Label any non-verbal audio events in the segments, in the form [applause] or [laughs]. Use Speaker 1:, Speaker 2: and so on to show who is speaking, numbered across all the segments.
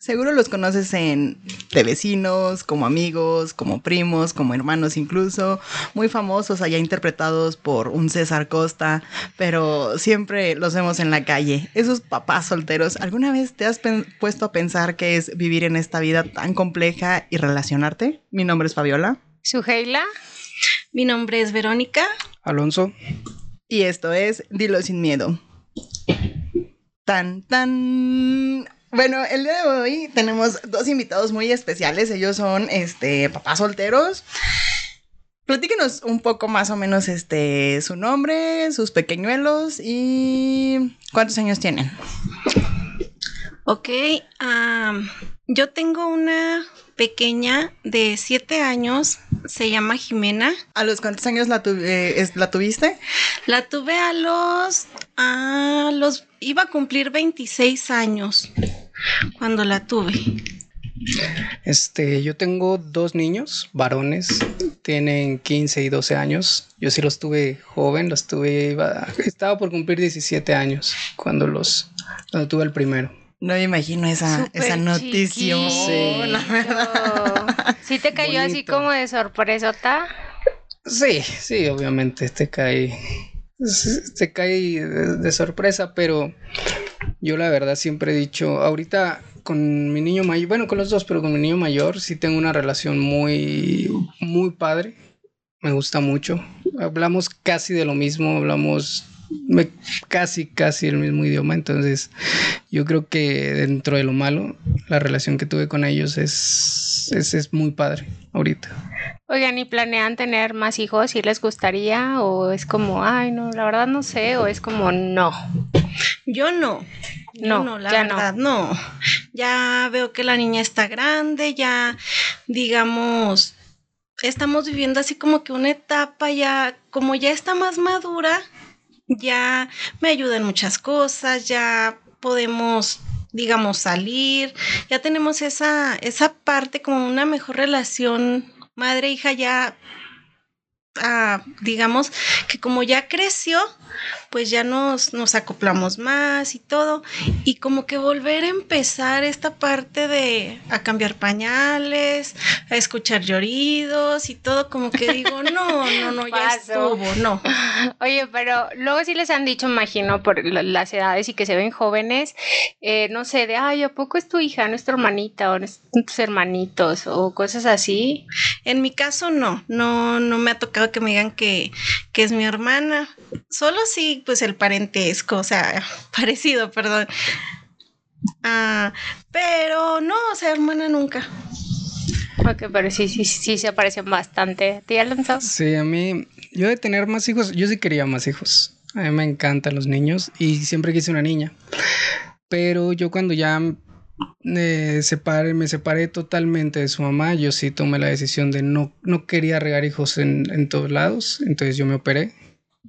Speaker 1: Seguro los conoces en de vecinos, como amigos, como primos, como hermanos incluso, muy famosos allá interpretados por un César Costa, pero siempre los vemos en la calle. Esos papás solteros, ¿alguna vez te has puesto a pensar qué es vivir en esta vida tan compleja y relacionarte? Mi nombre es Fabiola.
Speaker 2: Suheila.
Speaker 3: Mi nombre es Verónica.
Speaker 4: Alonso.
Speaker 1: Y esto es Dilo sin miedo. Tan, tan. Bueno, el día de hoy tenemos dos invitados muy especiales. Ellos son este papás solteros. Platíquenos un poco más o menos este su nombre, sus pequeñuelos y cuántos años tienen.
Speaker 3: Ok, yo tengo una pequeña de siete años, se llama Jimena.
Speaker 1: ¿A los cuántos años la, eh, la tuviste?
Speaker 3: La tuve a los, a los, iba a cumplir 26 años cuando la tuve.
Speaker 4: Este, yo tengo dos niños, varones, tienen 15 y 12 años. Yo sí los tuve joven, los tuve, [laughs] estaba por cumplir 17 años cuando los, cuando tuve el primero.
Speaker 1: No me imagino esa, esa noticia.
Speaker 2: Sí. La verdad. ¿Sí te cayó así como de sorpresota?
Speaker 4: Sí, sí, obviamente te cae. Te cae de, sorpresa, pero yo la verdad siempre he dicho, ahorita con mi niño mayor, bueno, con los dos, pero con mi niño mayor sí tengo una relación muy, muy padre. Me gusta mucho. Hablamos casi de lo mismo, hablamos casi, casi el mismo idioma. Entonces, yo creo que dentro de lo malo, la relación que tuve con ellos es, es, es muy padre ahorita.
Speaker 2: Oigan, ¿y planean tener más hijos? ¿Si les gustaría? ¿O es como, ay, no, la verdad no sé? ¿O es como, no?
Speaker 3: Yo no. no, no, la verdad, no. Ya veo que la niña está grande, ya, digamos, estamos viviendo así como que una etapa ya, como ya está más madura, ya me ayuda en muchas cosas, ya podemos digamos salir, ya tenemos esa, esa parte como una mejor relación madre-hija ya Digamos que como ya creció, pues ya nos, nos acoplamos más y todo. Y como que volver a empezar esta parte de a cambiar pañales, a escuchar lloridos y todo, como que digo, [laughs] no, no, no, ya estuvo, no. [laughs]
Speaker 2: Oye, pero luego sí les han dicho, imagino, por las edades y que se ven jóvenes, eh, no sé, de, ay, ¿a poco es tu hija, nuestra hermanita o tus hermanitos o cosas así?
Speaker 3: En mi caso, no, no, no me ha tocado que me digan que, que es mi hermana. Solo sí, pues el parentesco, o sea, [laughs] parecido, perdón. Ah, pero no, o sea, hermana nunca.
Speaker 2: Ok, pero sí, sí, sí se parecen bastante. ¿Te Alonso?
Speaker 4: Sí, a mí, yo de tener más hijos, yo sí quería más hijos. A mí me encantan los niños y siempre quise una niña. Pero yo cuando ya me separé totalmente de su mamá. Yo sí tomé la decisión de no, no quería regar hijos en, en todos lados. Entonces yo me operé.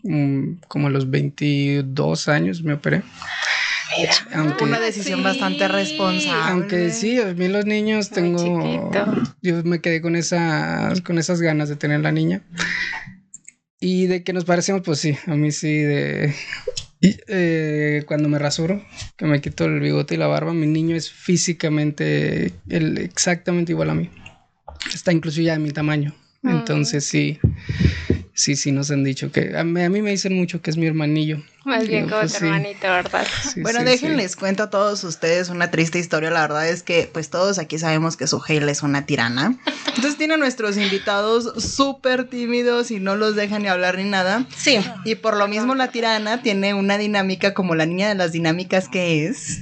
Speaker 4: Mm, como a los 22 años me operé.
Speaker 1: Aunque, una decisión bastante responsable.
Speaker 4: Aunque sí, a mí los niños tengo. Yo me quedé con, esa, con esas ganas de tener la niña. Y de que nos parecemos, pues sí, a mí sí, de y eh, cuando me rasuro, que me quito el bigote y la barba, mi niño es físicamente el, exactamente igual a mí. Está incluso ya de mi tamaño. Mm. Entonces sí, sí, sí nos han dicho que a mí, me dicen mucho que es mi hermanillo.
Speaker 2: Más bien como pues tu hermanito, ¿verdad?
Speaker 1: bueno, déjenles cuento a todos ustedes una triste historia. La verdad es que pues todos aquí sabemos que su Hale es una tirana. Entonces tiene a nuestros invitados súper tímidos y no los dejan ni hablar ni nada.
Speaker 3: Sí.
Speaker 1: Y por lo mismo la tirana tiene una dinámica como la niña de las dinámicas que es.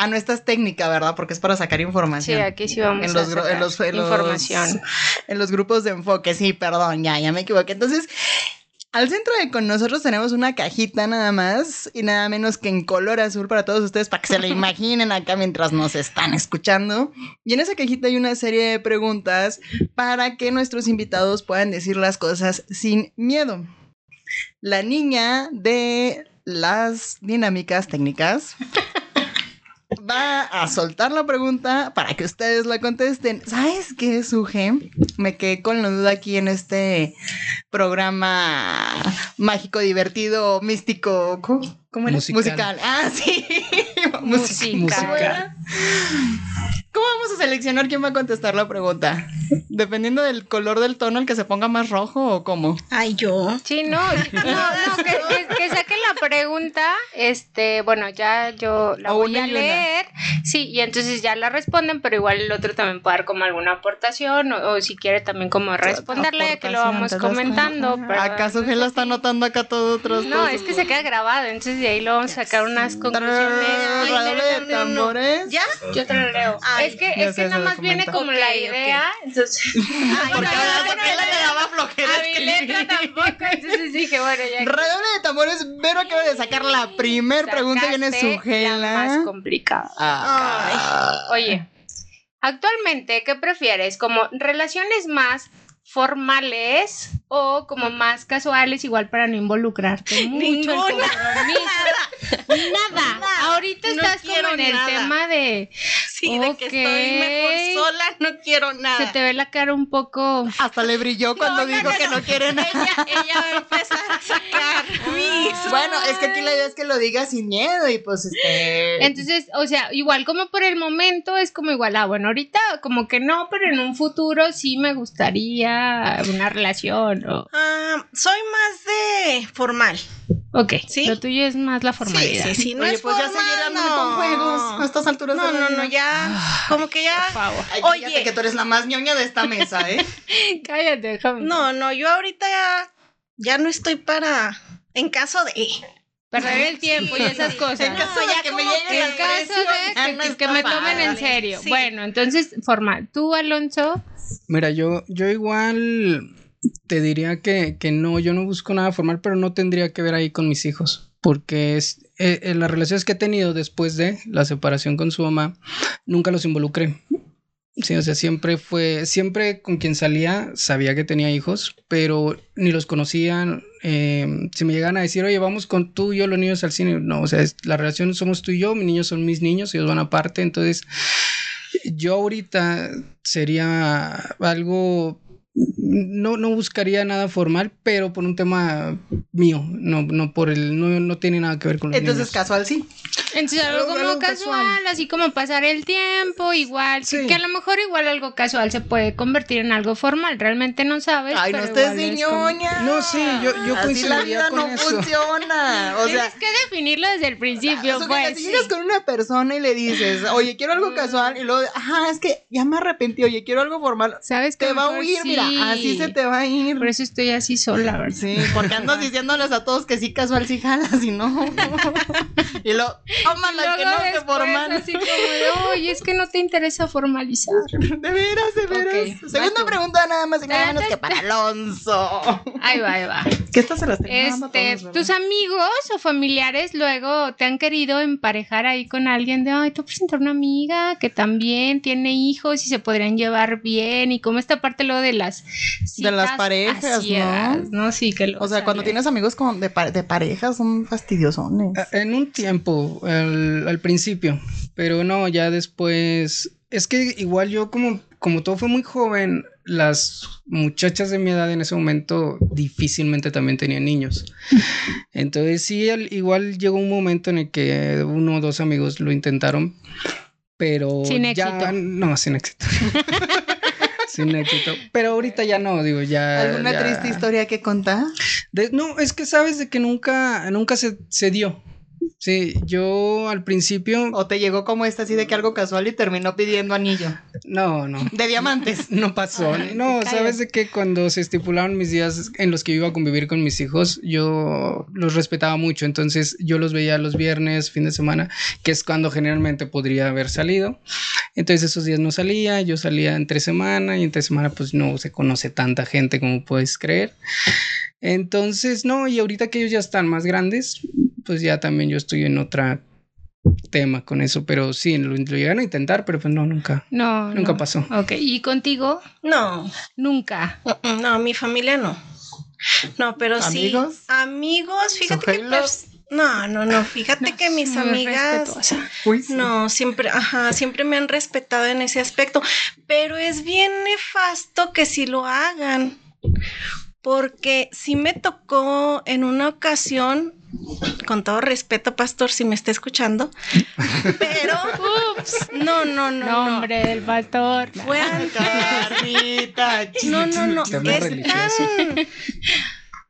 Speaker 1: Ah, no, esta es técnica, ¿verdad? Porque es para sacar información.
Speaker 2: Sí, aquí sí vamos a sacar en los, información. [laughs]
Speaker 1: en los grupos de enfoque, sí, perdón, ya, ya me equivoqué. Entonces, al centro de con nosotros tenemos una cajita nada más y nada menos que en color azul para todos ustedes, para que se la [laughs] imaginen acá mientras nos están escuchando. Y en esa cajita hay una serie de preguntas para que nuestros invitados puedan decir las cosas sin miedo. La niña de las dinámicas técnicas [laughs] va a soltar la pregunta para que ustedes la contesten. ¿Sabes qué, Suje? Me quedé con la duda aquí en este programa mágico, divertido, místico. ¿Cómo, era?
Speaker 4: Musical.
Speaker 1: Ah, [laughs] sí.
Speaker 2: Musical.
Speaker 1: ¿Cómo, seleccionar quién va a contestar la pregunta. Dependiendo del color del tono, el que se ponga más rojo o cómo.
Speaker 3: Ay, yo.
Speaker 2: Sí, no, no, no, que, saquen la pregunta. Este, bueno, ya yo la voy a leer. Sí, y entonces ya la responden, pero igual el otro también puede dar como alguna aportación o, si quiere también como responderle, que lo vamos comentando.
Speaker 1: ¿Acaso él está anotando acá todo otros
Speaker 2: No, es que se queda grabado, entonces de ahí lo vamos a sacar unas conclusiones.
Speaker 1: de tambores.
Speaker 2: ¿Ya? Yo te lo leo. es que, es que nada más viene como la idea, entonces... [laughs]
Speaker 1: Porque le daba flojera
Speaker 2: A mi letra tampoco, entonces dije, bueno, ya... [laughs]
Speaker 1: Redoble de tambores, Vero acaba de sacar la primer pregunta y viene su gela.
Speaker 2: La más complicada. Oye, actualmente, ¿qué prefieres? ¿Como relaciones más formales o como más casuales, igual para no involucrarte mucho en [laughs] Nada. Ahorita estás como en el tema de.
Speaker 3: Sí, de que estoy mejor sola, no quiero nada.
Speaker 2: Se te ve la cara un poco.
Speaker 1: Hasta le brilló cuando dijo que no quiere nada.
Speaker 3: Ella, va a empezar a sacar [laughs] mis.
Speaker 1: Bueno, es que aquí la idea es que lo diga sin miedo y pues este.
Speaker 2: Entonces, o sea, igual como por el momento es como igual, ah, bueno, ahorita como que no, pero en un futuro sí me gustaría una relación. O...
Speaker 3: Ah, soy más de formal.
Speaker 2: Ok, ¿Sí? lo tuyo es más la formalidad.
Speaker 3: Sí, sí, sí. No
Speaker 1: Oye,
Speaker 3: es
Speaker 1: pues
Speaker 3: formal,
Speaker 1: ya no. con juegos a estas alturas
Speaker 3: no,
Speaker 1: de
Speaker 3: No, no, no, ya, ah, como que ya...
Speaker 1: Por favor. Ay, Oye. que tú eres la más ñoña de esta mesa, ¿eh? [laughs]
Speaker 2: Cállate, déjame.
Speaker 3: No, no, yo ahorita ya, ya no estoy para... En caso de...
Speaker 2: Perder el tiempo y esas cosas.
Speaker 1: En caso de que me lleguen
Speaker 2: En caso de que, me tomen en serio. Bueno, entonces, formal. ¿Tú, Alonso?
Speaker 4: Mira, yo, yo igual te diría que, que, no, yo no busco nada formal, pero no tendría que ver ahí con mis hijos, porque es, eh, en las relaciones que he tenido después de la separación con su mamá, nunca los involucré. Sí, o sea, siempre fue, siempre con quien salía sabía que tenía hijos, pero ni los conocían. Eh, si me llegan a decir, oye, vamos con tú y yo los niños al cine, no, o sea, la relación somos tú y yo, mis niños son mis niños, ellos van aparte, entonces yo ahorita sería algo no, no buscaría nada formal, pero por un tema mío, no, no por el, no, no tiene nada que ver con los
Speaker 1: Entonces, casual sí.
Speaker 2: Entonces, algo, como casual, así como pasar el tiempo, igual, que a lo mejor igual algo casual se puede convertir en algo formal, realmente no sabes.
Speaker 1: Ay, no estés de ñoña.
Speaker 4: No, sí, yo, yo así la vida
Speaker 1: no funciona. O
Speaker 2: Tienes que definirlo desde el principio, pues.
Speaker 1: Si llegas con una persona y le dices, oye, quiero algo casual, y luego, ajá, es que ya me arrepentí, oye, quiero algo formal.
Speaker 2: ¿Sabes
Speaker 1: Te va a huir, mira, así se te va a ir.
Speaker 2: Por eso estoy así sola, ¿verdad?
Speaker 1: Sí, porque andas diciéndoles a todos que sí casual, sí jalas y no. [laughs] y lo, tómala que no te formal.
Speaker 2: Así como de, oye, es que no te interesa formalizar. [laughs]
Speaker 1: De veras, de veras. Segunda pregunta nada más y nada menos que para Alonso.
Speaker 2: Ahí va, ahí va.
Speaker 1: ¿Qué estás en las
Speaker 2: Este, tus amigos o familiares luego te han querido emparejar ahí con alguien de, ay, te presentar una amiga que también tiene hijos y se podrían llevar bien y como esta parte luego de las
Speaker 1: de las parejas, ¿no?
Speaker 2: Sí, que
Speaker 1: O sea, cuando tienes amigos con, de, de parejas son fastidiosones.
Speaker 4: En un tiempo, al, principio, pero no, ya después... Es que igual yo como, como todo fue muy joven, las muchachas de mi edad en ese momento difícilmente también tenían niños. [laughs] Entonces sí, igual llegó un momento en el que uno o dos amigos lo intentaron, pero
Speaker 2: sin
Speaker 4: ya no, sin éxito. [laughs] sin éxito. Pero ahorita ya no, digo, ya.
Speaker 1: ¿Alguna triste historia que contar?
Speaker 4: no, es que sabes de que nunca, nunca se, se dio. Sí, yo al principio.
Speaker 1: ¿O te llegó como esta así de que algo casual y terminó pidiendo anillo?
Speaker 4: No, no.
Speaker 1: ¿De diamantes? [laughs]
Speaker 4: No pasó. no, sabes de que cuando se estipularon mis días en los que iba a convivir con mis hijos, yo los respetaba mucho. Entonces yo los veía los viernes, fin de semana, que es cuando generalmente podría haber salido. Entonces esos días no salía, yo salía entre semana y entre semana pues no se conoce tanta gente como puedes creer. Entonces, no, y ahorita que ellos ya están más grandes, pues ya también yo estoy en otra tema con eso, pero sí, lo, llegaron a intentar, pero pues no, nunca.
Speaker 2: No.
Speaker 4: Nunca pasó.
Speaker 2: Ok, ¿y contigo?
Speaker 3: No.
Speaker 2: Nunca.
Speaker 3: No, mi familia no. No, pero sí.
Speaker 1: ¿Amigos?
Speaker 3: Amigos, fíjate que no, no, no, fíjate [laughs] que mis amigas no, siempre, ajá, siempre me han respetado en ese aspecto, pero es bien nefasto que si lo hagan porque sí me tocó en una ocasión con todo respeto, pastor, si me está escuchando, pero ups, no, no, no,
Speaker 2: nombre del pastor.
Speaker 3: Fue No, no, no, es tan,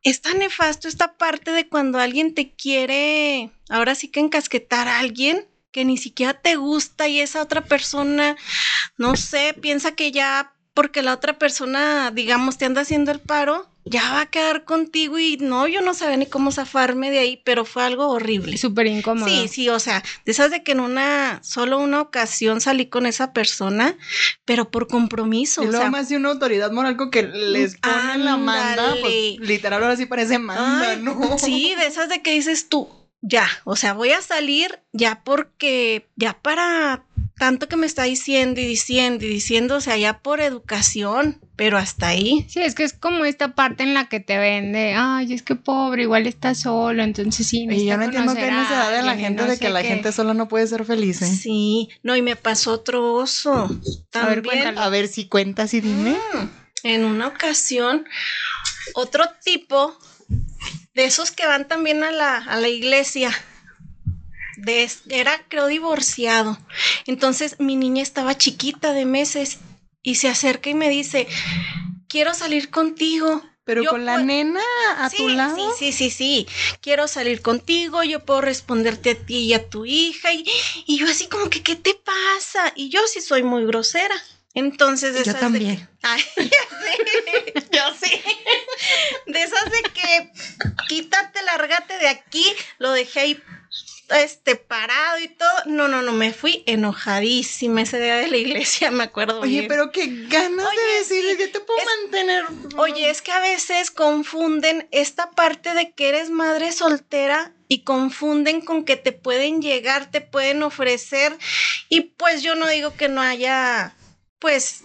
Speaker 3: es tan nefasto esta parte de cuando alguien te quiere, ahora sí que encasquetar a alguien que ni siquiera te gusta y esa otra persona, no sé, piensa que ya porque la otra persona, digamos, te anda haciendo el paro, ya va a quedar contigo y no, yo no sabía ni cómo zafarme de ahí, pero fue algo horrible.
Speaker 2: Súper incómodo.
Speaker 3: Sí, sí, o sea, de esas de que en una, solo una ocasión salí con esa persona, pero por compromiso.
Speaker 1: Y luego más de una autoridad moral que les ponen la manda, pues literal ahora sí parece manda, ¿no?
Speaker 3: Sí, de esas de que dices tú, ya, o sea, voy a salir ya porque, ya para tanto que me está diciendo y diciendo y diciendo, o sea, ya por educación, pero hasta ahí.
Speaker 2: Sí, es que es como esta parte en la que te vende, ay, es que pobre, igual está solo, entonces sí.
Speaker 1: Y yo no entiendo qué necesidad de la gente de que la gente sola no puede ser feliz. ¿eh?
Speaker 3: Sí, no, y me pasó otro oso.
Speaker 1: También. A ver, si cuentas y dime. Mm,
Speaker 3: en una ocasión, otro tipo de esos que van también a la, a la iglesia era creo divorciado. Entonces mi niña estaba chiquita de meses y se acerca y me dice, quiero salir contigo.
Speaker 1: Pero con la nena a tu lado.
Speaker 3: Sí, sí, sí, sí. Quiero salir contigo, yo puedo responderte a ti y a tu hija. Y, yo así como que, ¿qué te pasa? Y yo sí soy muy grosera. Entonces,
Speaker 1: de yo también. [laughs]
Speaker 3: ay, [laughs] yo sí. De esas de que quítate, lárgate de aquí, lo dejé ahí este parado y todo. No, no, no, me fui enojadísima ese día de la iglesia, [laughs] me acuerdo.
Speaker 1: Oye, pero qué ganas de decirle que te puedo mantener.
Speaker 3: Oye, es que a veces confunden esta parte de que eres madre soltera y confunden con que te pueden llegar, te pueden ofrecer. Y pues yo no digo que no haya, pues,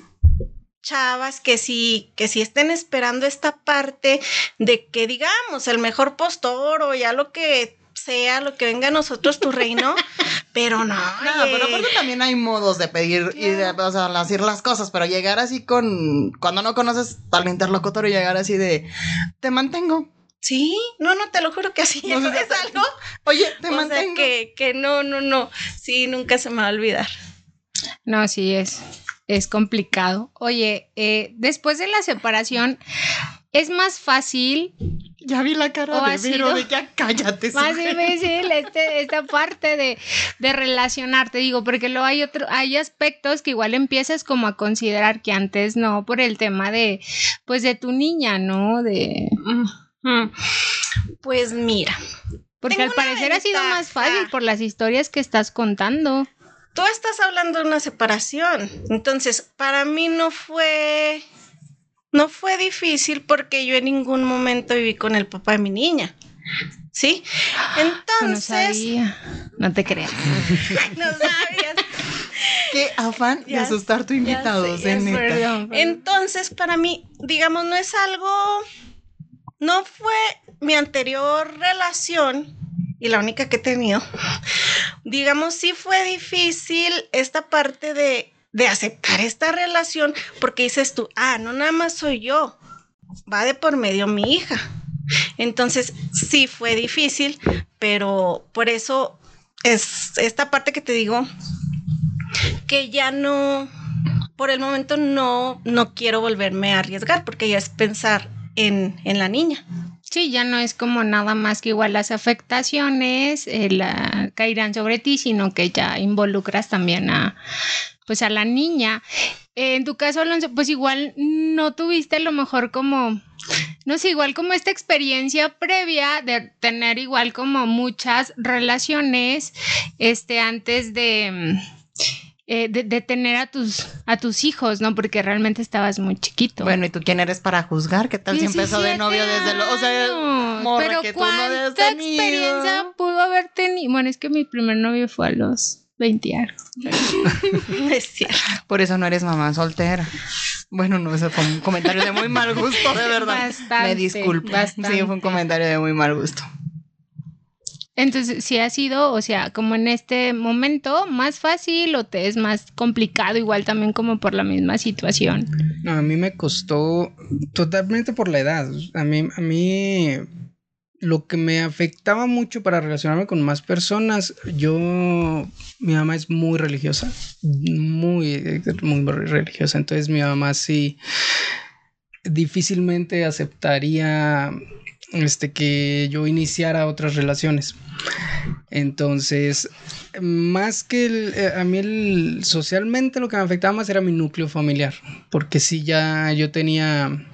Speaker 3: chavas que sí, que sí estén esperando esta parte de que digamos el mejor postor o ya lo que sea lo que venga a nosotros tu reino, [laughs] pero no.
Speaker 1: No, pero aparte también hay modos de pedir y de, o sea, decir las cosas, pero llegar así con, cuando no conoces al interlocutor y llegar así de, te mantengo.
Speaker 3: Sí, no, no, te lo juro que así [laughs] es algo.
Speaker 1: Oye, te mantengo.
Speaker 3: que, que no, no, no, sí, nunca se me va a olvidar.
Speaker 2: No, sí es, es complicado. Oye, eh, después de la separación, es más fácil
Speaker 1: ya vi la cara de Vero de ya cállate.
Speaker 2: Más difícil este, esta parte de, de, relacionarte, digo, porque luego hay otro, hay aspectos que igual empiezas como a considerar que antes no, por el tema de, pues de tu niña, ¿no? De.
Speaker 3: Pues mira.
Speaker 2: Porque al parecer ha sido más fácil por las historias que estás contando.
Speaker 3: Tú estás hablando de una separación. Entonces, para mí no fue no fue difícil porque yo en ningún momento viví con el papá de mi niña. ¿Sí? Entonces.
Speaker 2: No, no te creas.
Speaker 3: no sabías.
Speaker 1: Qué afán de asustar tu invitado,
Speaker 3: Entonces, para mí, digamos, no es algo. No fue mi anterior relación y la única que he tenido. [laughs] Digamos, sí fue difícil esta parte de de aceptar esta relación porque dices tú, ah, no nada más soy yo, va de por medio mi hija. Entonces, sí fue difícil, pero por eso es esta parte que te digo que ya no, por el momento no, no quiero volverme a arriesgar porque ya es pensar en, en la niña.
Speaker 2: Sí, ya no es como nada más que igual las afectaciones eh, la, caerán sobre ti, sino que ya involucras también a, pues a la niña. en tu caso, Alonso, pues igual no tuviste a lo mejor como, no sé, igual como esta experiencia previa de tener igual como muchas relaciones, este, antes de... Eh, de, tener a tus, a tus hijos, ¿no? Porque realmente estabas muy chiquito.
Speaker 1: Bueno, ¿y tú quién eres para juzgar? ¿Qué tal si empezó de novio desde lo... O sea,
Speaker 2: pero que ¿cuánta experiencia pudo haber tenido? Bueno, es que mi primer novio fue a los 20 [laughs]
Speaker 3: es cierto.
Speaker 1: Por eso no eres mamá soltera. Bueno, no, eso fue un comentario de muy mal gusto, de verdad. Me disculpo. Sí, fue un comentario de muy mal gusto.
Speaker 2: Entonces, si ha sido, o sea, como en este momento, más fácil o te es más complicado, igual también como por la misma situación.
Speaker 4: No, a mí me costó totalmente por la edad. A mí, a mí lo que me afectaba mucho para relacionarme con más personas, yo, mi mamá es muy religiosa, muy, muy religiosa, entonces mi mamá sí difícilmente aceptaría este, que yo iniciara otras relaciones. Entonces, más que eh, a mí el, socialmente lo que me afectaba más era mi núcleo familiar, porque si ya yo tenía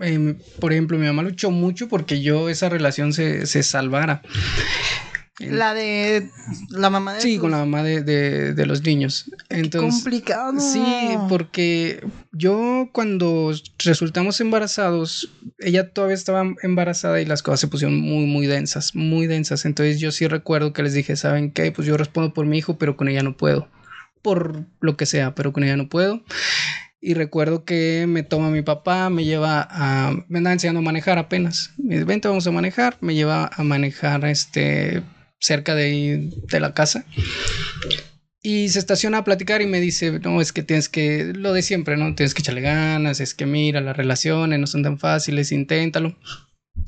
Speaker 4: Em, por ejemplo, mi mamá luchó mucho porque yo esa relación se, salvara.
Speaker 1: La de la mamá de
Speaker 4: Sí, con la mamá de, los niños. Entonces,
Speaker 1: complicado.
Speaker 4: Sí, porque yo cuando resultamos embarazados, ella todavía estaba embarazada y las cosas se pusieron muy, muy densas, muy densas. Entonces yo sí recuerdo que les dije, ¿saben qué? Pues yo respondo por mi hijo, pero con ella no puedo. Por lo que sea, pero con ella no puedo. Y recuerdo que me toma mi papá, me lleva a. Me andaba enseñando a manejar apenas. Me dice, vente, vamos a manejar. Me lleva a manejar este, cerca de, de la casa. Y se estaciona a platicar y me dice, no, es que tienes que, lo de siempre, ¿no? Tienes que echarle ganas, es que mira, las relaciones no son tan fáciles, inténtalo.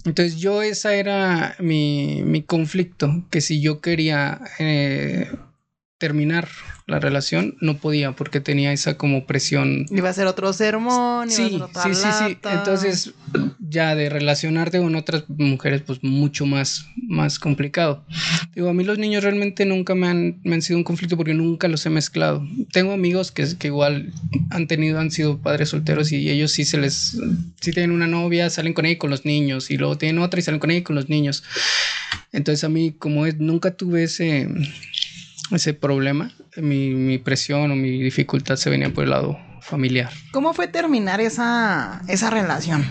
Speaker 4: Entonces yo esa era mi, mi conflicto, que si yo quería eh, terminar la relación, no podía porque tenía esa como presión.
Speaker 1: Iba a ser otro sermón,
Speaker 4: sí, sí, sí, sí. Entonces, [clears throat] ya de relacionarte con otras mujeres, pues mucho más, más complicado. Digo, a mí los niños realmente nunca me han, me han sido un conflicto porque nunca los he mezclado. Tengo amigos que, que igual han tenido, han sido padres solteros y ellos sí se les, sí tienen una novia, salen con ella y con los niños y luego tienen otra y salen con ella y con los niños. Entonces a mí como es, nunca tuve ese ese problema, mi, mi, presión o mi dificultad se venía por el lado familiar.
Speaker 1: ¿Cómo fue terminar esa, esa relación?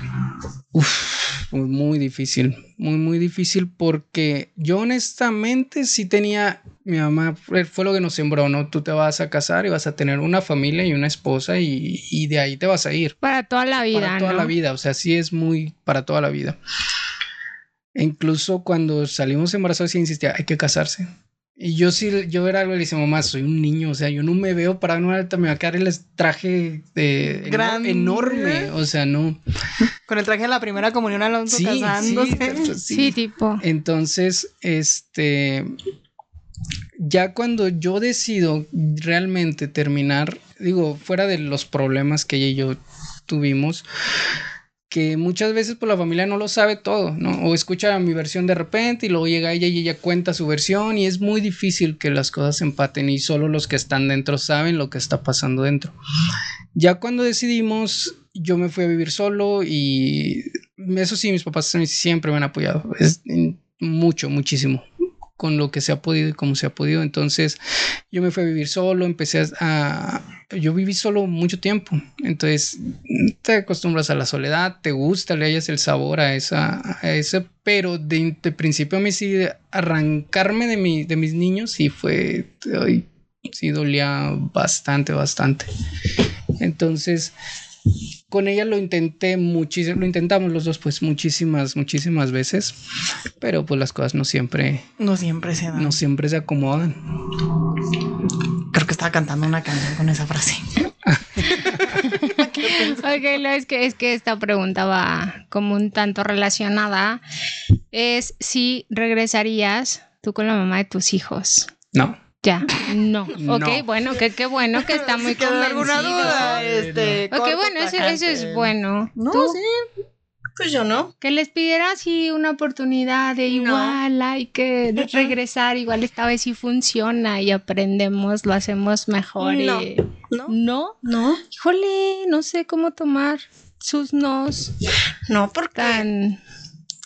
Speaker 4: Uf, muy difícil, muy, muy difícil porque yo honestamente sí tenía, mi mamá fue lo que nos sembró, ¿no? Tú te vas a casar y vas a tener una familia y una esposa y, y de ahí te vas a ir.
Speaker 2: Para toda la vida.
Speaker 4: Para toda la vida, o sea, sí es muy para toda la vida. E incluso cuando salimos embarazados sí insistía, hay que casarse. Y yo sí, yo era algo le dice, mamá, soy un niño, o sea, yo no me veo para una alta, me va a quedar el traje de enorme, o sea, no. [laughs]
Speaker 1: Con el traje de la primera comunión Alonso casándose.
Speaker 2: Sí, sí, tipo.
Speaker 4: Entonces, este, ya cuando yo decido realmente terminar, digo, fuera de los problemas que ella y yo tuvimos, que muchas veces pues, la familia no lo sabe todo, ¿no? O escucha mi versión de repente y luego llega ella y ella cuenta su versión y es muy difícil que las cosas empaten y solo los que están dentro saben lo que está pasando dentro. Ya cuando decidimos, yo me fui a vivir solo y eso sí, mis papás siempre me han apoyado, es mucho, muchísimo con lo que se ha podido y como se ha podido. Entonces yo me fui a vivir solo, empecé a... Yo viví solo mucho tiempo, entonces te acostumbras a la soledad, te gusta, le hayas el sabor a esa, a ese, pero de, principio a mí sí, arrancarme de, mi, de mis niños sí fue, sí dolía bastante, bastante. Entonces con ella lo intenté muchísimo, lo intentamos los dos pues muchísimas, muchísimas veces, pero pues las cosas no siempre...
Speaker 1: No siempre se dan.
Speaker 4: No siempre se acomodan.
Speaker 1: Estaba cantando una canción con esa frase.
Speaker 2: ok, es que, es que esta pregunta va como un tanto relacionada. Es si regresarías tú con la mamá de tus hijos.
Speaker 4: No.
Speaker 2: Ya, no. [laughs] Ok, bueno, que qué bueno que está muy si alguna duda,
Speaker 1: este,
Speaker 2: Ok, bueno, eso, eso, es bueno.
Speaker 1: No, sí. Pues yo no.
Speaker 2: Que les pidiera así una oportunidad de igual, hay que regresar, igual esta vez sí funciona y aprendemos, lo hacemos mejor.
Speaker 1: No.
Speaker 2: ¿No? ¿No?
Speaker 1: No.
Speaker 2: Híjole, no sé cómo tomar sus nos.
Speaker 3: No, porque... Tan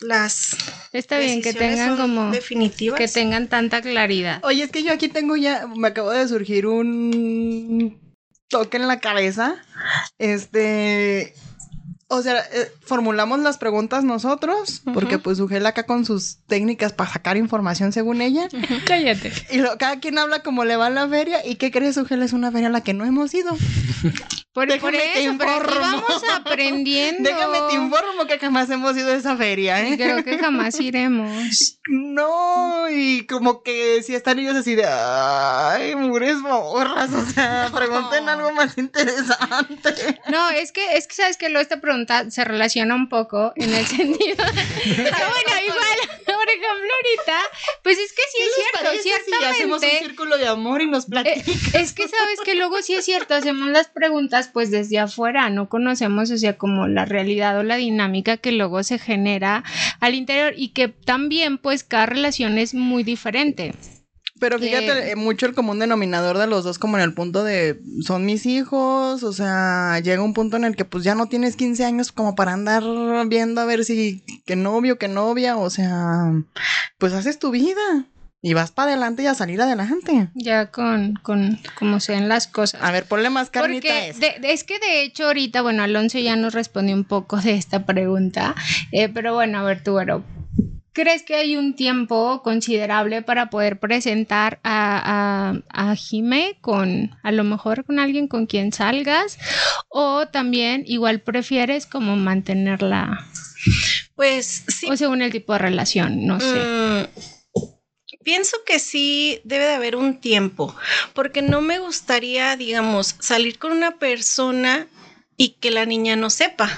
Speaker 3: las
Speaker 2: está bien que tengan como
Speaker 3: definitivas
Speaker 2: que tengan tanta claridad
Speaker 1: oye es que yo aquí tengo ya me acabo de surgir un toque en la cabeza este o sea, eh, formulamos las preguntas nosotros, porque pues Ugel acá con sus técnicas para sacar información según ella.
Speaker 2: Cállate.
Speaker 1: Y cada quien habla como le va a la feria. ¿Y qué crees, Ugel? Es una feria a la que no hemos ido. [laughs]
Speaker 2: Por, Déjame por eso, pero vamos aprendiendo.
Speaker 1: Déjame te informo que jamás hemos ido a esa feria, ¿eh?
Speaker 2: Creo que jamás iremos.
Speaker 1: No, y como que si están ellos así de, ay, mures borras, o sea, pregunten algo más interesante.
Speaker 2: No, es que, es que sabes que lo esta se relaciona un poco en el [laughs] sentido. bueno, igual, por ejemplo, ahorita, pues es que sí es cierto, ciertamente.
Speaker 1: Si hacemos un círculo de amor y nos eh, platicamos.
Speaker 2: es que sabes que luego sí es cierto, hacemos las preguntas pues desde afuera, no conocemos, o sea, como la realidad o la dinámica que luego se genera al interior y que también pues cada relación es muy diferente.
Speaker 1: Pero fíjate, eh, mucho el común denominador de los dos como en el punto de, son mis hijos, o sea, llega un punto en el que pues ya no tienes 15 años como para andar viendo a ver si que novio, que novia, o sea, pues haces tu vida. Y vas para adelante y a salir adelante.
Speaker 2: Ya con, con como sean las cosas.
Speaker 1: A ver, ponle más carnita
Speaker 2: Porque es. que de hecho ahorita, bueno, Alonso ya nos respondió un poco de esta pregunta. Eh, pero bueno, a ver, tú, bueno, ¿Crees que hay un tiempo considerable para poder presentar a, a, a Jime con, a lo mejor con alguien con quien salgas? ¿O también igual prefieres como mantenerla?
Speaker 3: Pues sí.
Speaker 2: O según el tipo de relación, no sé. Mm,
Speaker 3: pienso que sí debe de haber un tiempo, porque no me gustaría, digamos, salir con una persona y que la niña no sepa.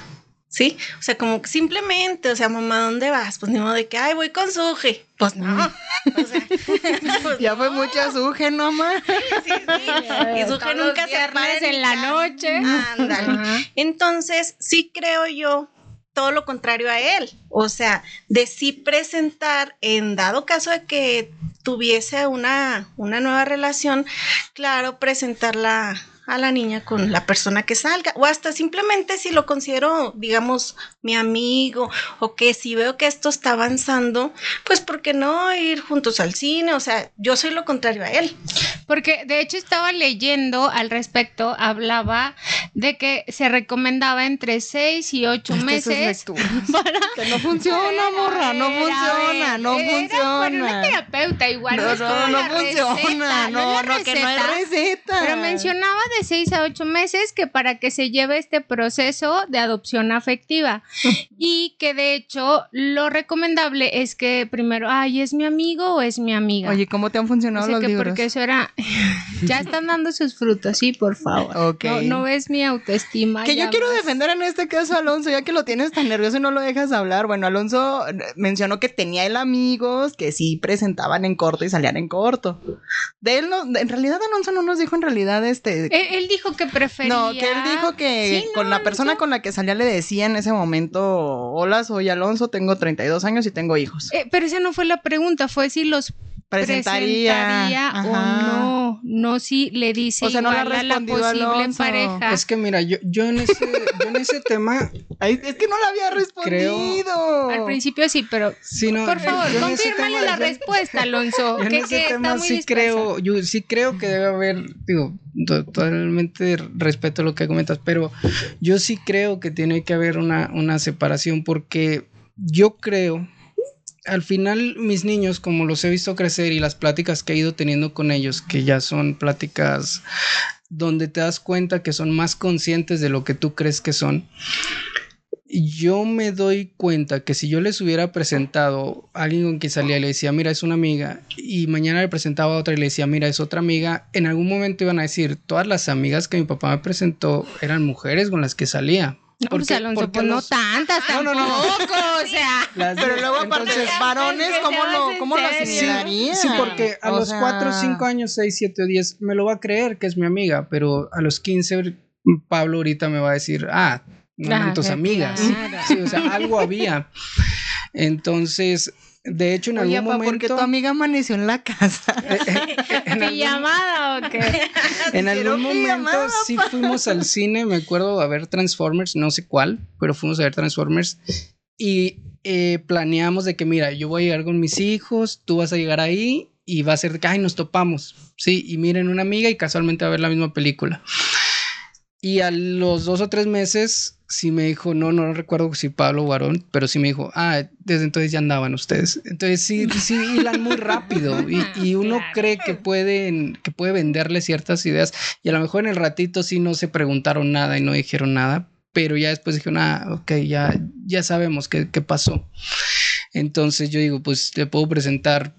Speaker 3: ¿Sí? O sea, como que simplemente, o sea, mamá, ¿dónde vas? Pues ni modo de que, ay, voy con Suje. Pues no. [laughs] O sea, [laughs]
Speaker 1: pues ya fue mucha Suje, ¿no, mamá? Sí, sí. [laughs]
Speaker 2: Y Suje nunca se para en la noche.
Speaker 3: Ándale. Entonces, sí creo yo todo lo contrario a él. O sea, de sí presentar, en dado caso de que tuviese una, una nueva relación, claro, presentarla a la niña con la persona que salga o hasta simplemente si lo considero, digamos, mi amigo o que si veo que esto está avanzando, pues ¿por qué no ir juntos al cine? O sea, yo soy lo contrario a él.
Speaker 2: Porque de hecho estaba leyendo al respecto, hablaba de que se recomendaba entre seis y ocho meses [laughs]
Speaker 1: para... [laughs] Que no funciona, morra, no funciona, no funciona. Bueno,
Speaker 2: una terapeuta igual.
Speaker 1: No, no, no, funciona, no, no, que no hay receta.
Speaker 2: Pero mencionaba de seis a ocho meses que para que se lleve este proceso de adopción afectiva. [laughs] y que de hecho lo recomendable es que primero, ay, ¿es mi amigo o es mi amiga?
Speaker 1: Oye, ¿cómo te han funcionado los libros?
Speaker 2: Porque eso era, [laughs] ya están dando sus frutos, sí, por favor. Ok. No, es mi autoestima.
Speaker 1: Que yo quiero defender en este caso a Alonso, ya que lo tienes tan nervioso y no lo dejas hablar. Bueno, Alonso mencionó que tenía él amigos que sí presentaban en corto y salían en corto. De él no, en realidad Alonso no nos dijo en realidad este...
Speaker 2: Eh, él, dijo que prefería...
Speaker 1: No, que él dijo que con la persona con la que salía le decía en ese momento hola, soy Alonso, tengo 32 años y tengo hijos.
Speaker 2: Eh, pero esa no fue la pregunta, fue si los presentaría, o no, no si le dice o sea, no la, la posible pareja.
Speaker 4: Es que mira, yo, yo, en, ese, yo en ese tema...
Speaker 1: es que no la había respondido.
Speaker 2: Al principio sí, pero por favor, confírmale la respuesta, Alonso. [laughs]
Speaker 4: en ese tema sí creo, yo sí creo que debe haber, digo, totalmente respeto lo que comentas, pero yo sí creo que tiene que haber una, una separación porque yo creo al final mis niños, como los he visto crecer y las pláticas que he ido teniendo con ellos, que ya son pláticas donde te das cuenta que son más conscientes de lo que tú crees que son, yo me doy cuenta que si yo les hubiera presentado a alguien con quien salía y le decía, mira, es una amiga, y mañana le presentaba a otra y le decía, mira, es otra amiga, en algún momento iban a decir, todas las amigas que mi papá me presentó eran mujeres con las que salía.
Speaker 2: No, pues, porque, Alonso, pues no tantas tampoco, no, no, no. o sea.
Speaker 1: pero luego aparte, Entonces, varones, ¿cómo lo, cómo lo asimilaría?
Speaker 4: Sí, porque a los 4, 5 años, 6, 7 o 10 me lo va a creer que es mi amiga, pero a los 15 Pablo ahorita me va a decir, ah, no eran tus amigas. Sí, o sea, algo había. Entonces, de hecho, en algún Oye, momento.
Speaker 1: porque tu amiga amaneció en la casa. [laughs] [laughs]
Speaker 2: ¿Mi llamada o qué? [laughs]
Speaker 4: en algún momento sí fuimos al cine, me acuerdo a ver Transformers, no sé cuál, pero fuimos a ver Transformers y eh, planeamos de que, mira, yo voy a llegar con mis hijos, tú vas a llegar ahí y va a ser de que, ay, nos topamos. Sí, y miren una amiga y casualmente va a ver la misma película. Y a los dos o tres meses sí me dijo, no, no recuerdo si Pablo o Varón, pero sí me dijo, ah, desde entonces ya andaban ustedes. Entonces sí, [laughs] sí hilan muy rápido y, y uno cree que pueden, que puede venderle ciertas ideas y a lo mejor en el ratito sí no se preguntaron nada y no dijeron nada, pero ya después dijeron, ah, ok, ya, ya sabemos qué, qué pasó. Entonces yo digo, pues te puedo presentar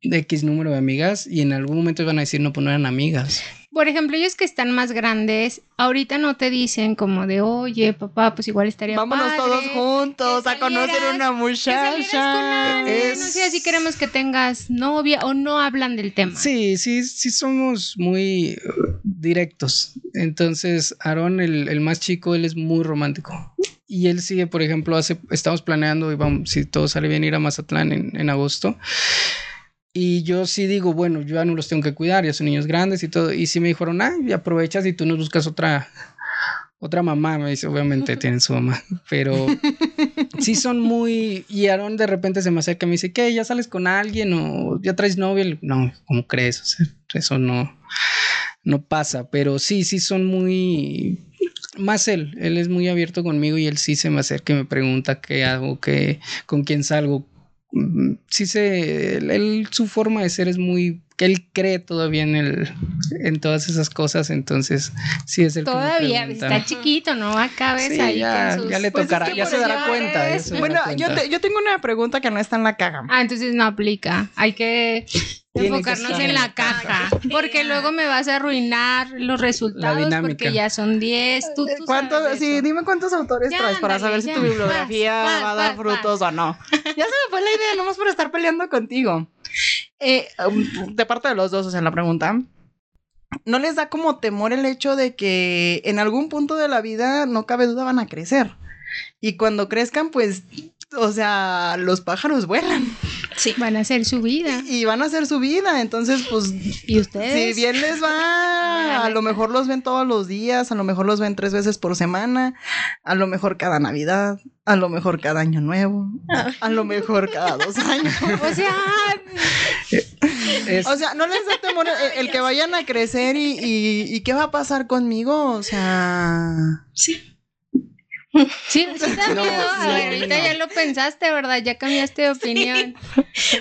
Speaker 4: X número de amigas y en algún momento van a decir, no, pues no eran amigas.
Speaker 2: Por ejemplo, ellos que están más grandes, ahorita no te dicen como de, oye, papá, pues igual estaría
Speaker 1: Vámonos todos juntos a conocer una muchacha.
Speaker 2: Es... No sé, si queremos que tengas novia o no hablan del tema.
Speaker 4: Sí, sí, sí somos muy uh, directos. Entonces, Aaron, el, el más chico, él es muy romántico. Y él sigue, por ejemplo, hace, estamos planeando, y vamos, si todo sale bien, ir a Mazatlán en, en agosto. Y yo sí digo, bueno, yo ya no los tengo que cuidar, ya son niños grandes y todo. Y sí me dijeron, ah, y aprovechas y tú nos buscas otra, otra mamá. Me dice, obviamente tienen su mamá, [laughs] pero [laughs] sí son muy. Y Aaron de repente se me acerca y me dice, ¿qué? ¿Ya sales con alguien o ya traes novia? No, ¿cómo crees? O sea, eso no, no pasa, pero sí, sí son muy. Más él, él es muy abierto conmigo y él sí se me acerca y me pregunta qué hago, qué, con quién salgo, sí se él, su forma de ser es muy que él cree todavía en el en todas esas cosas entonces sí es el
Speaker 2: todavía está chiquito no acá ves ahí
Speaker 4: ya, ya le pues tocará ya, se dará cuenta
Speaker 1: bueno yo, yo tengo una pregunta que no está en la caja.
Speaker 2: Ah entonces no aplica. Hay que enfocarnos en la caja, porque luego me vas a arruinar los resultados porque ya son 10. ¿Tú,
Speaker 1: sí, dime cuántos autores traes para saber si tu bibliografía va a dar frutos o no. [laughs] Ya se me fue la idea, nomás por estar peleando contigo. Eh, um, de parte de los dos, o sea, la pregunta. ¿No les da como temor el hecho de que en algún punto de la vida, no cabe duda, van a crecer? Y cuando crezcan, pues o sea, los pájaros vuelan.
Speaker 2: Sí. Van a hacer su vida.
Speaker 1: Y, van a hacer su vida. Entonces, pues.
Speaker 2: ¿Y ustedes?
Speaker 1: Si bien les va, a lo mejor los ven todos los días, a lo mejor los ven tres veces por semana, a lo mejor cada Navidad, a lo mejor cada año nuevo, a lo mejor cada dos años. [laughs]
Speaker 2: o sea.
Speaker 1: O sea, no les da temor el, que vayan a crecer y, y, y qué va a pasar conmigo. O sea.
Speaker 2: Sí. Sí, [laughs] sí ahorita ya lo pensaste, ¿verdad? Ya cambiaste de opinión. [laughs]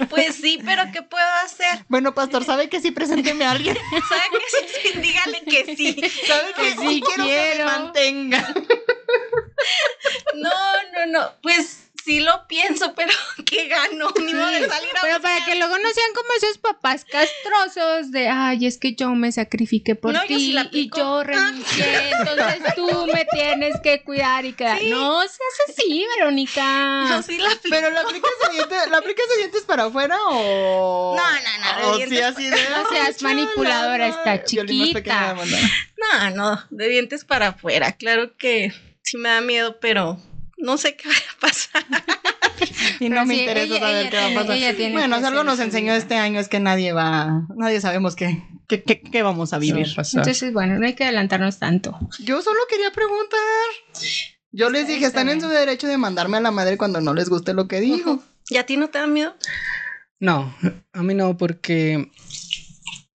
Speaker 3: Pues sí, pero ¿qué puedo hacer?
Speaker 1: Bueno, pastor, ¿sabe que sí? Presénteme a alguien. [laughs]
Speaker 3: ¿Sabe que sí? Dígale que sí.
Speaker 1: ¿Sabe que sí? Quiero, quiero que me mantenga.
Speaker 3: No, no, no. Pues sí lo pienso, [laughs] pero ¿qué gano? Ni modo de salir a
Speaker 2: Pero para que luego no sean como esos papás castrosos de, ay, es que yo me sacrifiqué por ti y yo renuncié, entonces tú me tienes que cuidar y quedar. No seas así, Verónica.
Speaker 3: No, sí la
Speaker 1: Pero la aplicas de dientes, ¿la aplicas de dientes para afuera o...?
Speaker 3: No, no, no, de dientes
Speaker 1: así de...
Speaker 2: No seas manipuladora, está chiquita.
Speaker 3: No, no, de dientes para afuera, claro que sí me da miedo, pero no sé qué va a pasar. [laughs]
Speaker 1: y no me interesa saber qué va a pasar. bueno, algo nos enseñó este año es que nadie va, nadie sabemos qué, qué, qué, vamos a vivir.
Speaker 2: Entonces, bueno, no hay que adelantarnos tanto.
Speaker 1: Yo solo quería preguntar. Yo les dije, están en su derecho de mandarme a la madre cuando no les guste lo que digo.
Speaker 3: ¿Y a ti no te da miedo?
Speaker 4: No, a mí no, porque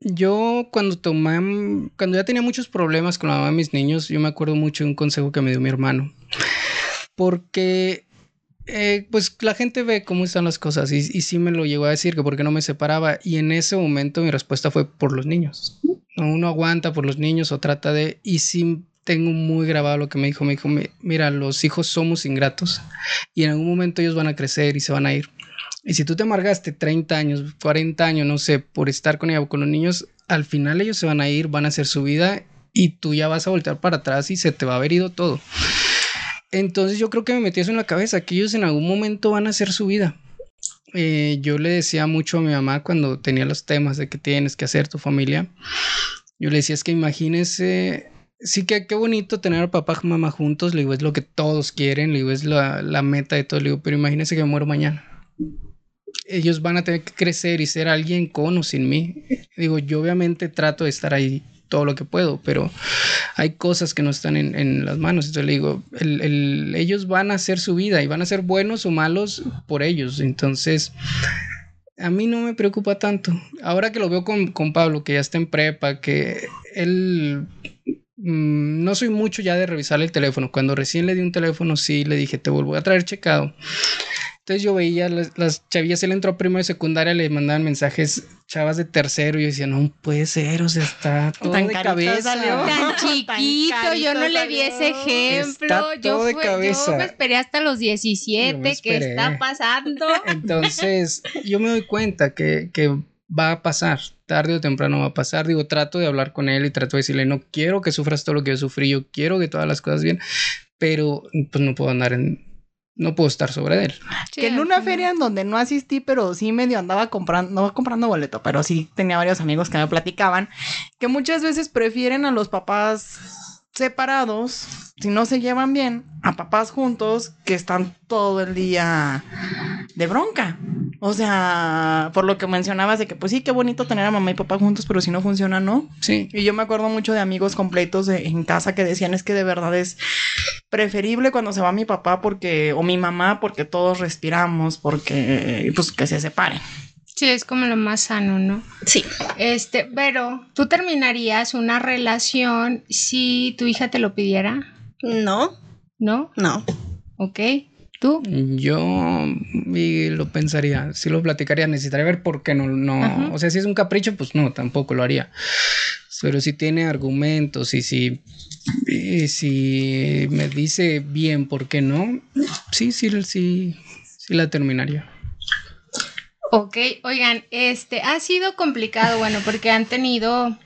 Speaker 4: yo cuando tomé, cuando ya tenía muchos problemas con la mamá de mis niños, yo me acuerdo mucho de un consejo que me dio mi hermano porque eh, pues la gente ve cómo están las cosas y, y, sí me lo llegó a decir que porque no me separaba y en ese momento mi respuesta fue por los niños. Uno aguanta por los niños o trata de y sí tengo muy grabado lo que me dijo, me dijo, mira, los hijos somos ingratos y en algún momento ellos van a crecer y se van a ir. Y si tú te amargaste 30 años, 40 años, no sé, por estar con ella con los niños, al final ellos se van a ir, van a hacer su vida y tú ya vas a voltear para atrás y se te va a haber ido todo. Entonces yo creo que me metí eso en la cabeza, que ellos en algún momento van a hacer su vida. Eh, yo le decía mucho a mi mamá cuando tenía los temas de que tienes que hacer tu familia. Yo le decía, es que imagínese, sí que qué bonito tener a papá y mamá juntos, le digo, es lo que todos quieren, le digo, es la, la meta de todo, le digo, pero imagínese que me muero mañana. Ellos van a tener que crecer y ser alguien con o sin mí. Digo, yo obviamente trato de estar ahí todo lo que puedo, pero hay cosas que no están en, las manos. Entonces le digo, ellos van a hacer su vida y van a ser buenos o malos por ellos. Entonces, a mí no me preocupa tanto. Ahora que lo veo con, Pablo, que ya está en prepa, que él mm, no soy mucho ya de revisar el teléfono. Cuando recién le di un teléfono, sí le dije, te vuelvo a traer checado. Entonces yo veía las, las chavillas, él entró a primero de secundaria, le mandaban mensajes chavas de tercero y yo decía, no puede ser, o sea, está todo de cabeza.
Speaker 2: Tan chiquito, yo no le di ese ejemplo. yo, de cabeza. yo me esperé hasta los 17, ¿qué está pasando? [laughs]
Speaker 4: Entonces, yo me doy cuenta que, que va a pasar, tarde o temprano va a pasar. Digo, trato de hablar con él y trato de decirle, no quiero que sufras todo lo que yo sufrí, yo quiero que todas las cosas bien, pero pues no puedo andar en, no puedo estar sobre él.
Speaker 1: que en una feria en donde no asistí, pero sí medio andaba comprando, no comprando boleto, pero sí tenía varios amigos que me platicaban que muchas veces prefieren a los papás separados, si no se llevan bien, a papás juntos que están todo el día de bronca. O sea, por lo que mencionabas de que, pues sí, qué bonito tener a mamá y papá juntos, pero si no funciona, ¿no?
Speaker 4: Sí.
Speaker 1: Y yo me acuerdo mucho de amigos completos en casa que decían es que de verdad es preferible cuando se va mi papá porque, o mi mamá, porque todos respiramos, porque, pues que se separen.
Speaker 2: Sí, es como lo más sano, ¿no?
Speaker 3: Sí.
Speaker 2: Este, pero, ¿tú terminarías una relación si tu hija te lo pidiera?
Speaker 3: No.
Speaker 2: ¿No?
Speaker 3: No.
Speaker 2: Ok. ¿Tú?
Speaker 4: Yo lo pensaría, si lo platicaría, necesitaría ver por qué no, no, o sea, si es un capricho, pues no, tampoco lo haría. Pero si tiene argumentos y si, y si me dice bien por qué no, sí, sí, sí, sí la terminaría.
Speaker 2: Ok, oigan, este ha sido complicado, bueno, porque han tenido,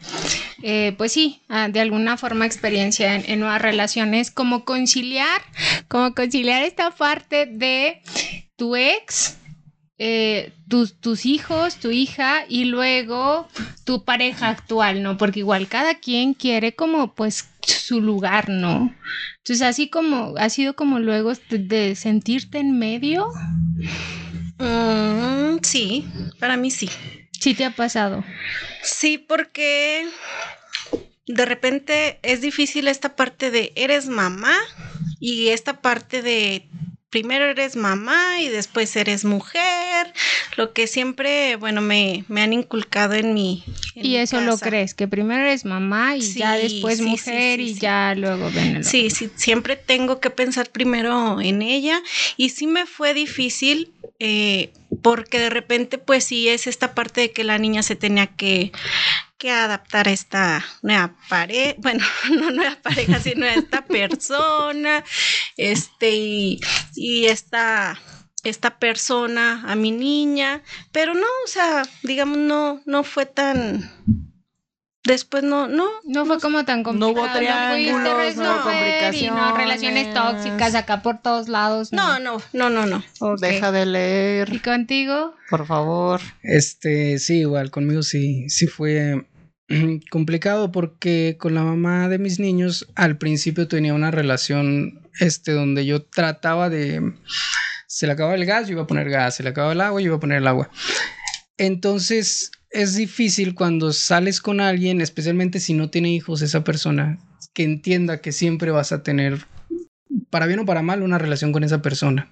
Speaker 2: eh, pues sí, ah, de alguna forma experiencia en, nuevas relaciones, como conciliar, como conciliar esta parte de tu ex, eh, tus, tus hijos, tu hija y luego tu pareja actual, ¿no? Porque igual cada quien quiere como pues su lugar, ¿no? Entonces así como, ha sido como luego de sentirte en medio.
Speaker 3: Mm, sí, para mí sí.
Speaker 2: Sí te ha pasado.
Speaker 3: Sí, porque de repente es difícil esta parte de eres mamá y esta parte de primero eres mamá y después eres mujer, lo que siempre, bueno, me, me han inculcado en mi...
Speaker 2: y eso lo crees, que primero eres mamá y ya después mujer y ya luego ven.
Speaker 3: Sí, sí, siempre tengo que pensar primero en ella y sí me fue difícil eh, porque de repente pues sí es esta parte de que la niña se tenía que que adaptar a esta nueva pareja, [laughs] bueno, [laughs] no nueva pareja, sino a esta persona, este, y, y esta, esta persona a mi niña, pero no, o sea, digamos, no, no fue tan, después no, no.
Speaker 2: No fue como tan complicado.
Speaker 1: No hubo triángulos, no,
Speaker 2: no complicaciones. no, relaciones tóxicas acá por todos lados.
Speaker 3: No, no, no, no, no.
Speaker 1: Deja de leer.
Speaker 2: ¿Y contigo?
Speaker 1: Por favor.
Speaker 4: Este, sí, igual, conmigo sí, sí fue [clears throat] complicado porque con la mamá de mis niños al principio tenía una relación este donde yo trataba de se le acababa el gas, yo iba a poner gas, se le acababa el agua, yo iba a poner el agua. Entonces es difícil cuando sales con alguien, especialmente si no tiene hijos esa persona, que entienda que siempre vas a tener para bien o para mal una relación con esa persona.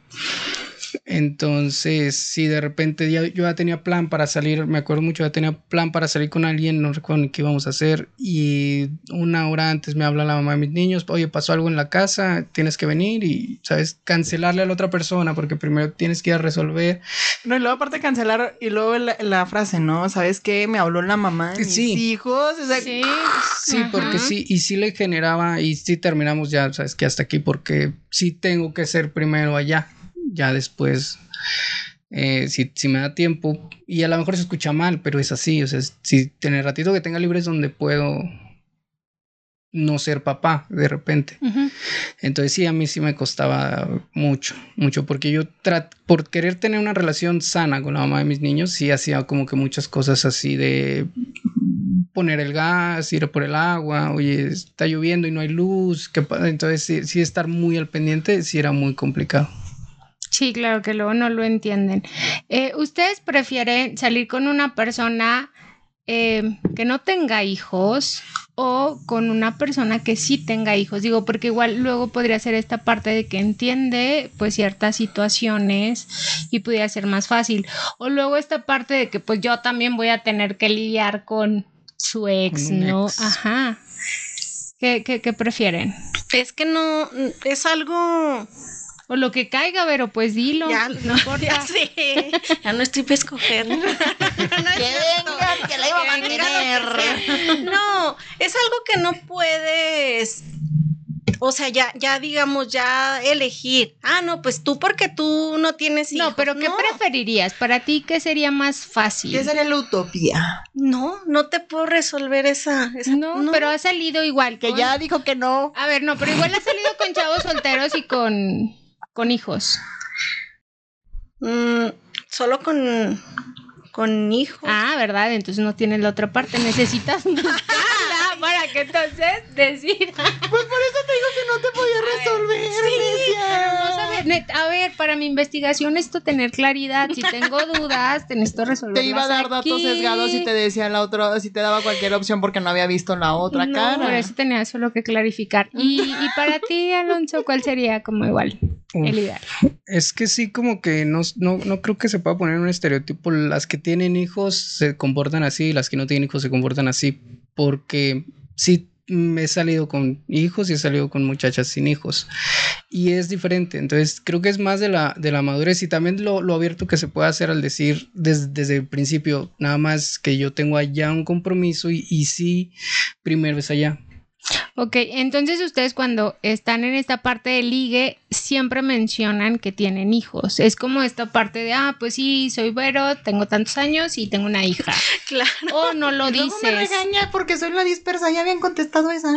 Speaker 4: Entonces, si de repente yo ya tenía plan para salir, me acuerdo mucho, ya tenía plan para salir con alguien, no recuerdo ni qué íbamos a hacer, y una hora antes me habla la mamá de mis niños, oye, pasó algo en la casa, tienes que venir y, ¿sabes? Cancelarle a la otra persona porque primero tienes que ir a resolver.
Speaker 1: No, y luego aparte cancelar, y luego la, frase, ¿no? ¿Sabes qué? Me habló la mamá de mis hijos.
Speaker 2: sí,
Speaker 4: sí porque sí, y sí le generaba, y sí terminamos ya, ¿sabes? Que hasta aquí, porque sí tengo que ser primero allá ya después, eh, si, si, me da tiempo, y a lo mejor se escucha mal, pero es así, o sea, si tener ratito que tenga libre es donde puedo no ser papá de repente. Entonces sí, a mí sí me costaba mucho, mucho, porque yo por querer tener una relación sana con la mamá de mis niños, sí hacía como que muchas cosas así de poner el gas, ir por el agua, oye, está lloviendo y no hay luz, ¿qué entonces sí, sí estar muy al pendiente, sí era muy complicado.
Speaker 2: Sí, claro que luego no lo entienden. Eh, ¿Ustedes prefieren salir con una persona eh, que no tenga hijos o con una persona que sí tenga hijos? Digo, porque igual luego podría ser esta parte de que entiende pues ciertas situaciones y pudiera ser más fácil. O luego esta parte de que pues yo también voy a tener que lidiar con su ex, ¿no? Ajá. ¿Qué, qué, qué prefieren?
Speaker 3: Es que no, es algo
Speaker 2: o lo que caiga, pero pues dilo.
Speaker 3: Ya, no [laughs] importa. Ya sé. Ya no estoy para escoger. [laughs] no que
Speaker 1: venga, que la iba a mantener.
Speaker 3: No, es algo que no puedes o sea, ya, ya digamos, ya elegir. Ah, no, pues tú porque tú no tienes hijos.
Speaker 2: No, pero ¿qué preferirías? Para ti, ¿qué sería más fácil?
Speaker 1: ¿Qué sería la utopía?
Speaker 3: No, no te puedo resolver esa.
Speaker 2: no, pero ha salido igual.
Speaker 1: Que ya dijo que no.
Speaker 2: A ver, no, pero igual ha salido con chavos solteros y con con hijos?
Speaker 3: Mm, solo con, con hijos.
Speaker 2: Ah, ¿verdad? Entonces no tiene la otra parte. Necesitas [laughs] para que entonces decida.
Speaker 1: Pues por eso te digo que no te podía resolver.
Speaker 2: sí, a ver, para mi investigación esto tener claridad. Si tengo [laughs] dudas, te necesito resolver.
Speaker 1: Te iba a dar datos sesgados y te decía la otra, si te daba cualquier opción porque no había visto la otra no, cara.
Speaker 2: Por eso tenía solo que clarificar. Y, y para ti, Alonso, ¿cuál sería como igual? el ideal.
Speaker 4: Es que sí, como que no, no, no, creo que se pueda poner un estereotipo. Las que tienen hijos se comportan así, las que no tienen hijos se comportan así porque sí me he salido con hijos y he salido con muchachas sin hijos. Y es diferente. Entonces, creo que es más de la, de la madurez y también lo, abierto que se puede hacer al decir desde el principio, nada más que yo tengo allá un compromiso y, y sí, primero es allá.
Speaker 2: Ok, entonces ustedes cuando están en esta parte de ligue siempre mencionan que tienen hijos. Es como esta parte de, ah, pues sí, soy Vero, tengo tantos años y tengo una hija. [laughs]
Speaker 3: claro.
Speaker 2: O no lo dices. No me
Speaker 1: regaña porque soy la dispersa, ya habían contestado esa.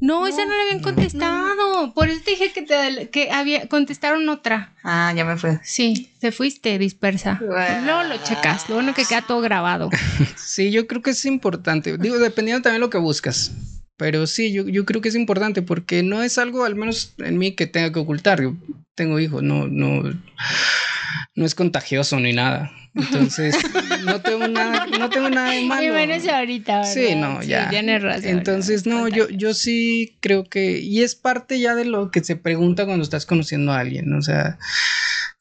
Speaker 2: No, esa no la habían contestado. Por eso te dije que, te, que había, contestaron otra.
Speaker 1: Ah, ya me fue.
Speaker 2: Sí, te fuiste dispersa. Luego lo checas. Lo bueno que queda todo grabado. [laughs]
Speaker 4: sí, yo creo que es importante. Digo, dependiendo también de lo que buscas. Pero sí, yo, yo creo que es importante porque no es algo, al menos en mí, que tenga que ocultar. Yo tengo hijos, no, no, no es contagioso ni nada. Entonces, [laughs] no tengo nada, no tengo nada de malo.
Speaker 2: Y ahorita, ¿verdad?
Speaker 4: Sí, no, ya.
Speaker 2: Sí, tienes razón.
Speaker 4: Entonces, no, yo, yo sí creo que, y es parte ya de lo que se pregunta cuando estás conociendo a alguien, o sea,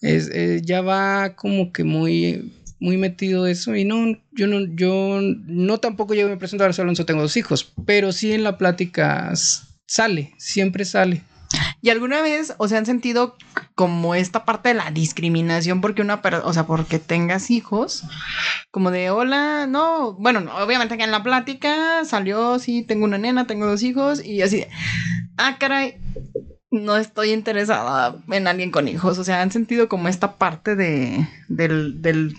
Speaker 4: es, eh, ya va como que muy muy metido eso y no, yo no, yo no tampoco llego a me presento a Alonso, tengo dos hijos, pero sí en la plática sale, siempre sale.
Speaker 1: ¿Y alguna vez, o sea, han sentido como esta parte de la discriminación porque una, o sea, porque tengas hijos? Como de, hola, no, bueno, obviamente que en la plática salió, sí, tengo una nena, tengo dos hijos y así, ah, caray, no estoy interesada en alguien con hijos. O sea, han sentido como esta parte de, del, del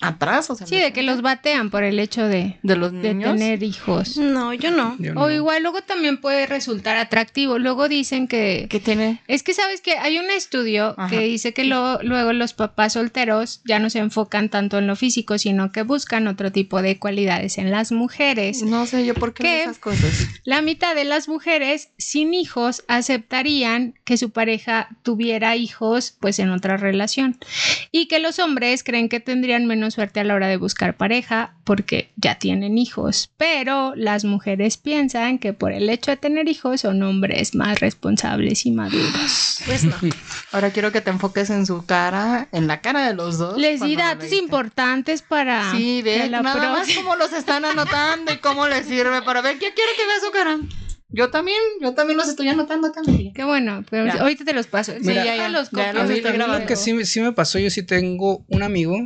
Speaker 1: atrás, o sea.
Speaker 2: Sí, de que los batean por el hecho de,
Speaker 1: ¿De, los niños?
Speaker 2: tener hijos.
Speaker 3: No, yo no.
Speaker 2: o igual luego también puede resultar atractivo. Luego dicen que...
Speaker 1: ¿Qué tiene?
Speaker 2: Es que sabes que hay un estudio que dice que luego los papás solteros ya no se enfocan tanto en lo físico, sino que buscan otro tipo de cualidades en las mujeres.
Speaker 1: No sé yo por qué esas cosas.
Speaker 2: La mitad de las mujeres sin hijos aceptarían que su pareja tuviera hijos pues en otra relación. Y que los hombres creen que tendrían menos suerte a la hora de buscar pareja porque ya tienen hijos, pero las mujeres piensan que por el hecho de tener hijos son hombres más responsables y maduros.
Speaker 1: Pues no. Ahora quiero que te enfoques en su cara, en la cara de los dos.
Speaker 2: Les di datos importantes para
Speaker 1: Sí, ve, nada más cómo los están anotando y cómo les sirve para ver qué quiero que vea su cara. Yo también, yo también los estoy anotando también.
Speaker 2: Qué bueno, pero ahorita te los paso. sí, ya, ya, los, ya
Speaker 4: los estoy grabando. Lo que sí, sí me pasó, yo sí tengo un amigo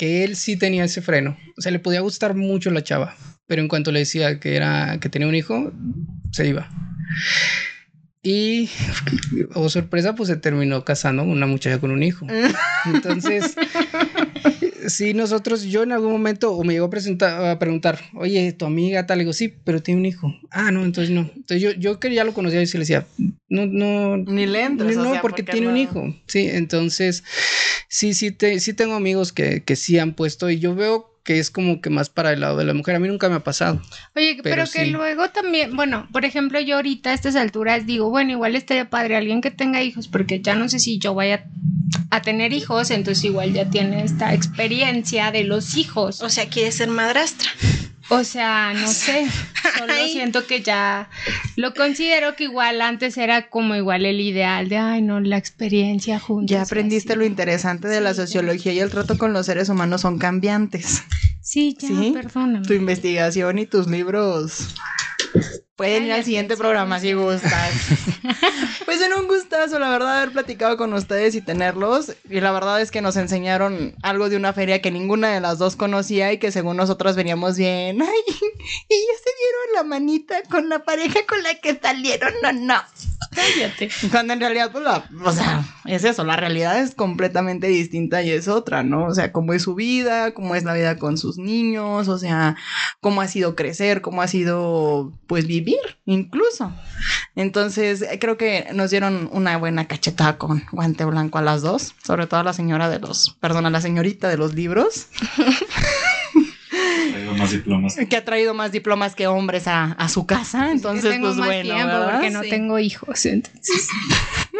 Speaker 4: que él sí tenía ese freno. O sea, le podía gustar mucho la chava, pero en cuanto le decía que era que tenía un hijo, se iba. Y, oh sorpresa, pues se terminó casando una muchacha con un hijo. [laughs] Entonces, sí, nosotros, yo en algún momento, o me llegó a, presentar, a preguntar, oye, tu amiga tal, le digo, sí, pero tiene un hijo. Ah, no, entonces no. Entonces yo, yo que ya lo conocía y se le decía, no, no.
Speaker 1: Ni le
Speaker 4: No, porque, tiene un hijo. Sí, entonces, sí, sí, te, sí tengo amigos que, que sí han puesto y yo veo que es como que más para el lado de la mujer. A mí nunca me ha pasado.
Speaker 2: Oye, pero, que luego también, bueno, por ejemplo, yo ahorita a estas alturas digo, bueno, igual estaría padre alguien que tenga hijos, porque ya no sé si yo vaya a tener hijos, entonces igual ya tiene esta experiencia de los hijos.
Speaker 3: O sea, quiere ser madrastra.
Speaker 2: O sea, no sé, [laughs] solo siento que ya lo considero que igual antes era como igual el ideal de, ay, no, la experiencia juntos.
Speaker 1: Ya aprendiste lo interesante de la sociología y el trato con los seres humanos son cambiantes.
Speaker 2: Sí, ya, ¿Sí? perdóname.
Speaker 1: Tu investigación y tus libros Pueden ir al siguiente programa si gustas. [laughs] pues en un gustazo, la verdad, haber platicado con ustedes y tenerlos. Y la verdad es que nos enseñaron algo de una feria que ninguna de las dos conocía y que según nosotras veníamos bien. [laughs] Ay, y ya se dieron la manita con la pareja con la que salieron. No, no.
Speaker 3: Cállate.
Speaker 1: Cuando en realidad, pues la, o sea, es eso, la realidad es completamente distinta y es otra, ¿no? O sea, cómo es su vida, cómo es la vida con sus niños, o sea, cómo ha sido crecer, cómo ha sido, pues, vivir, incluso. Entonces, creo que nos dieron una buena cachetada con guante blanco a las dos, sobre todo a la señora de los, perdón, a la señorita de los libros. [laughs]
Speaker 5: más diplomas.
Speaker 1: Que ha traído más diplomas que hombres a, a su casa. Entonces, pues bueno.
Speaker 2: Tiempo porque no tengo hijos. Entonces. [laughs]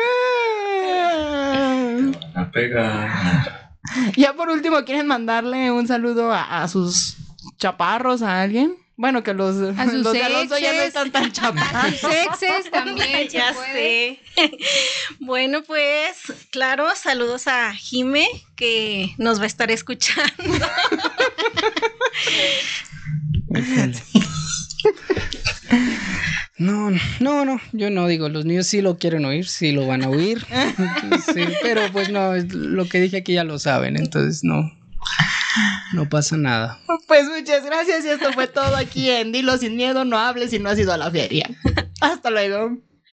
Speaker 5: La pega.
Speaker 1: Ya por último, ¿quieren mandarle un saludo a, a sus chaparros, a alguien? Bueno, que los,
Speaker 2: a [laughs] sus
Speaker 1: los
Speaker 2: de
Speaker 1: Alonso ya no están tan chaparros.
Speaker 2: A sus exes también. [laughs]
Speaker 3: ya sé. bueno, pues, claro, saludos a Jime, que nos va a estar escuchando.
Speaker 4: No, no, no, yo no digo, los niños sí lo quieren oír, sí lo van a oír, pero pues no, lo que dije aquí ya lo saben, entonces no, no pasa nada.
Speaker 1: Pues muchas gracias y esto fue todo aquí en Dilo sin miedo, no hables si no has ido a la feria. [laughs] Hasta luego.